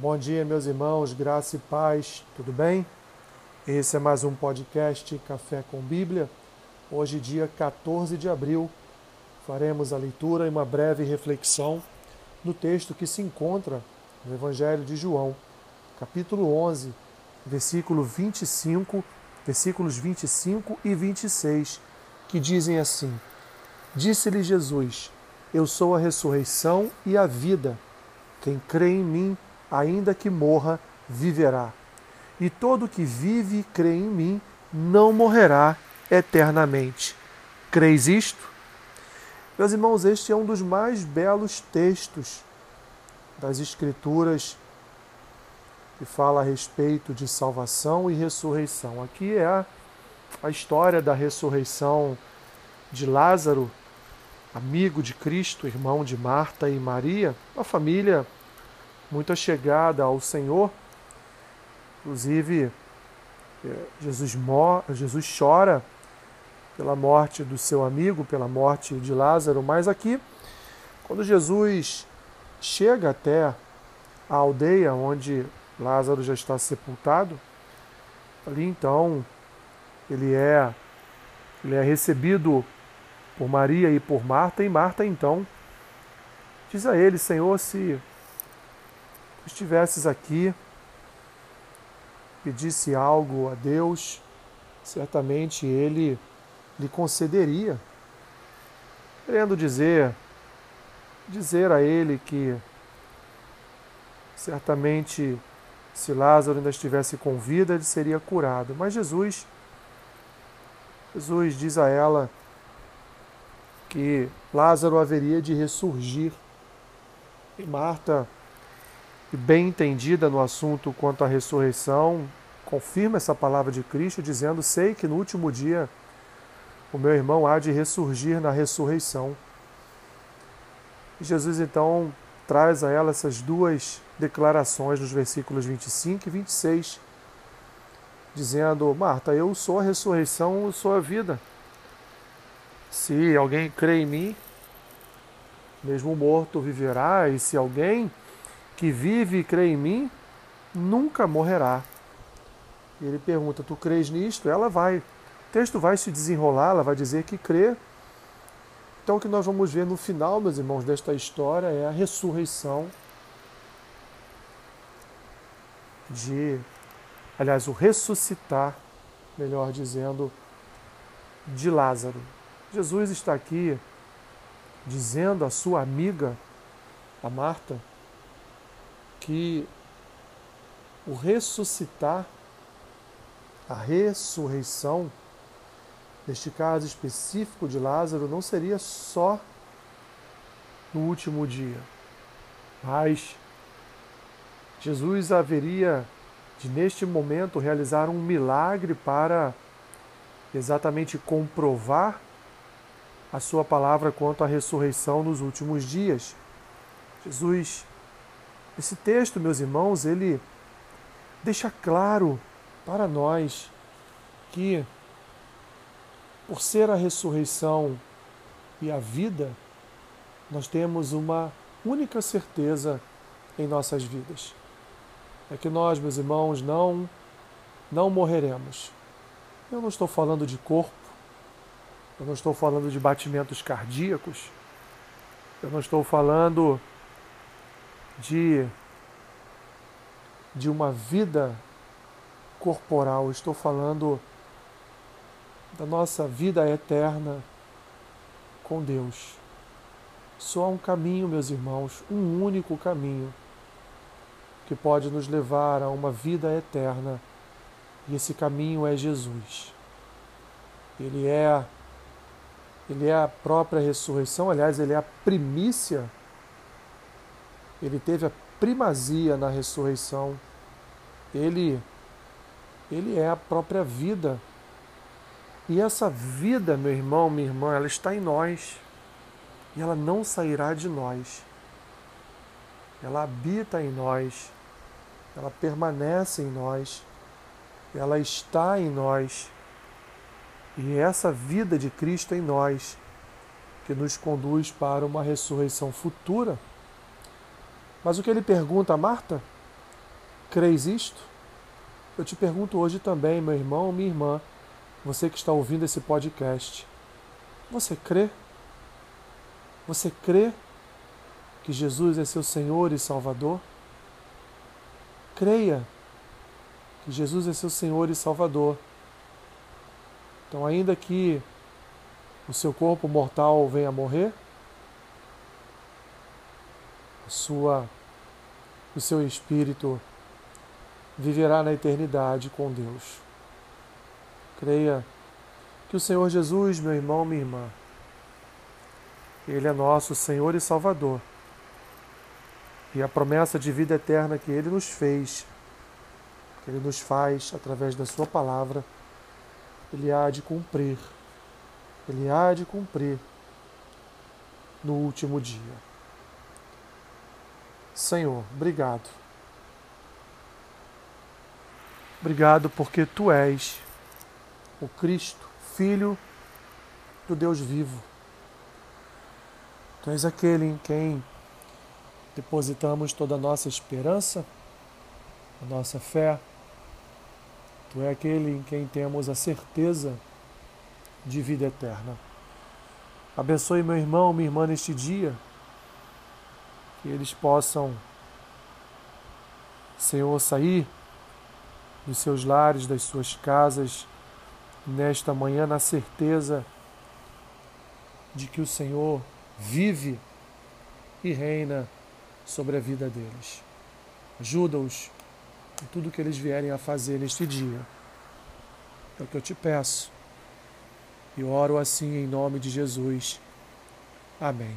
Bom dia, meus irmãos, graça e paz, tudo bem? Esse é mais um podcast Café com Bíblia. Hoje, dia 14 de abril, faremos a leitura e uma breve reflexão no texto que se encontra no Evangelho de João, capítulo 11, versículo 25, versículos 25 e 26, que dizem assim: Disse-lhe Jesus: Eu sou a ressurreição e a vida. Quem crê em mim, ainda que morra, viverá. E todo que vive e crê em mim não morrerá eternamente. Creis isto? Meus irmãos, este é um dos mais belos textos das Escrituras que fala a respeito de salvação e ressurreição. Aqui é a, a história da ressurreição de Lázaro, amigo de Cristo, irmão de Marta e Maria, uma família muito chegada ao Senhor. Inclusive, é, Jesus, Jesus chora pela morte do seu amigo, pela morte de Lázaro, mas aqui, quando Jesus chega até a aldeia onde Lázaro já está sepultado, ali então ele é ele é recebido por Maria e por Marta, e Marta então diz a ele: Senhor, se estivesses aqui, pedisse algo a Deus, certamente Ele lhe concederia. Querendo dizer, dizer a Ele que certamente se Lázaro ainda estivesse com vida, ele seria curado. Mas Jesus, Jesus diz a ela que Lázaro haveria de ressurgir. E Marta e bem entendida no assunto quanto à ressurreição, confirma essa palavra de Cristo, dizendo: Sei que no último dia o meu irmão há de ressurgir na ressurreição. E Jesus então traz a ela essas duas declarações nos versículos 25 e 26, dizendo: Marta, eu sou a ressurreição, eu sou a vida. Se alguém crê em mim, mesmo morto viverá, e se alguém que vive e crê em mim nunca morrerá. E ele pergunta: Tu crês nisto? Ela vai. O texto vai se desenrolar, ela vai dizer que crê. Então, o que nós vamos ver no final, meus irmãos, desta história é a ressurreição de. Aliás, o ressuscitar, melhor dizendo, de Lázaro. Jesus está aqui dizendo à sua amiga, a Marta, que o ressuscitar, a ressurreição, neste caso específico de Lázaro, não seria só no último dia, mas Jesus haveria de neste momento realizar um milagre para exatamente comprovar a sua palavra quanto à ressurreição nos últimos dias. Jesus esse texto, meus irmãos, ele deixa claro para nós que, por ser a ressurreição e a vida, nós temos uma única certeza em nossas vidas. É que nós, meus irmãos, não não morreremos. Eu não estou falando de corpo, eu não estou falando de batimentos cardíacos, eu não estou falando de, de uma vida corporal, estou falando da nossa vida eterna com Deus. Só há um caminho, meus irmãos, um único caminho que pode nos levar a uma vida eterna. E esse caminho é Jesus. Ele é ele é a própria ressurreição, aliás, ele é a primícia ele teve a primazia na ressurreição. Ele ele é a própria vida. E essa vida, meu irmão, minha irmã, ela está em nós. E ela não sairá de nós. Ela habita em nós. Ela permanece em nós. Ela está em nós. E é essa vida de Cristo em nós que nos conduz para uma ressurreição futura mas o que ele pergunta a Marta Creis isto? Eu te pergunto hoje também, meu irmão, minha irmã, você que está ouvindo esse podcast, você crê? Você crê que Jesus é seu Senhor e Salvador? Creia que Jesus é seu Senhor e Salvador. Então, ainda que o seu corpo mortal venha a morrer, sua, o seu espírito viverá na eternidade com Deus. Creia que o Senhor Jesus, meu irmão, minha irmã, Ele é nosso Senhor e Salvador. E a promessa de vida eterna que Ele nos fez, que Ele nos faz através da Sua palavra, Ele há de cumprir. Ele há de cumprir no último dia. Senhor, obrigado. Obrigado porque tu és o Cristo, Filho do Deus vivo. Tu és aquele em quem depositamos toda a nossa esperança, a nossa fé. Tu é aquele em quem temos a certeza de vida eterna. Abençoe meu irmão, minha irmã neste dia que eles possam, Senhor, sair dos seus lares, das suas casas, nesta manhã, na certeza de que o Senhor vive e reina sobre a vida deles. Ajuda-os em tudo que eles vierem a fazer neste dia. É o que eu te peço. E oro assim em nome de Jesus. Amém.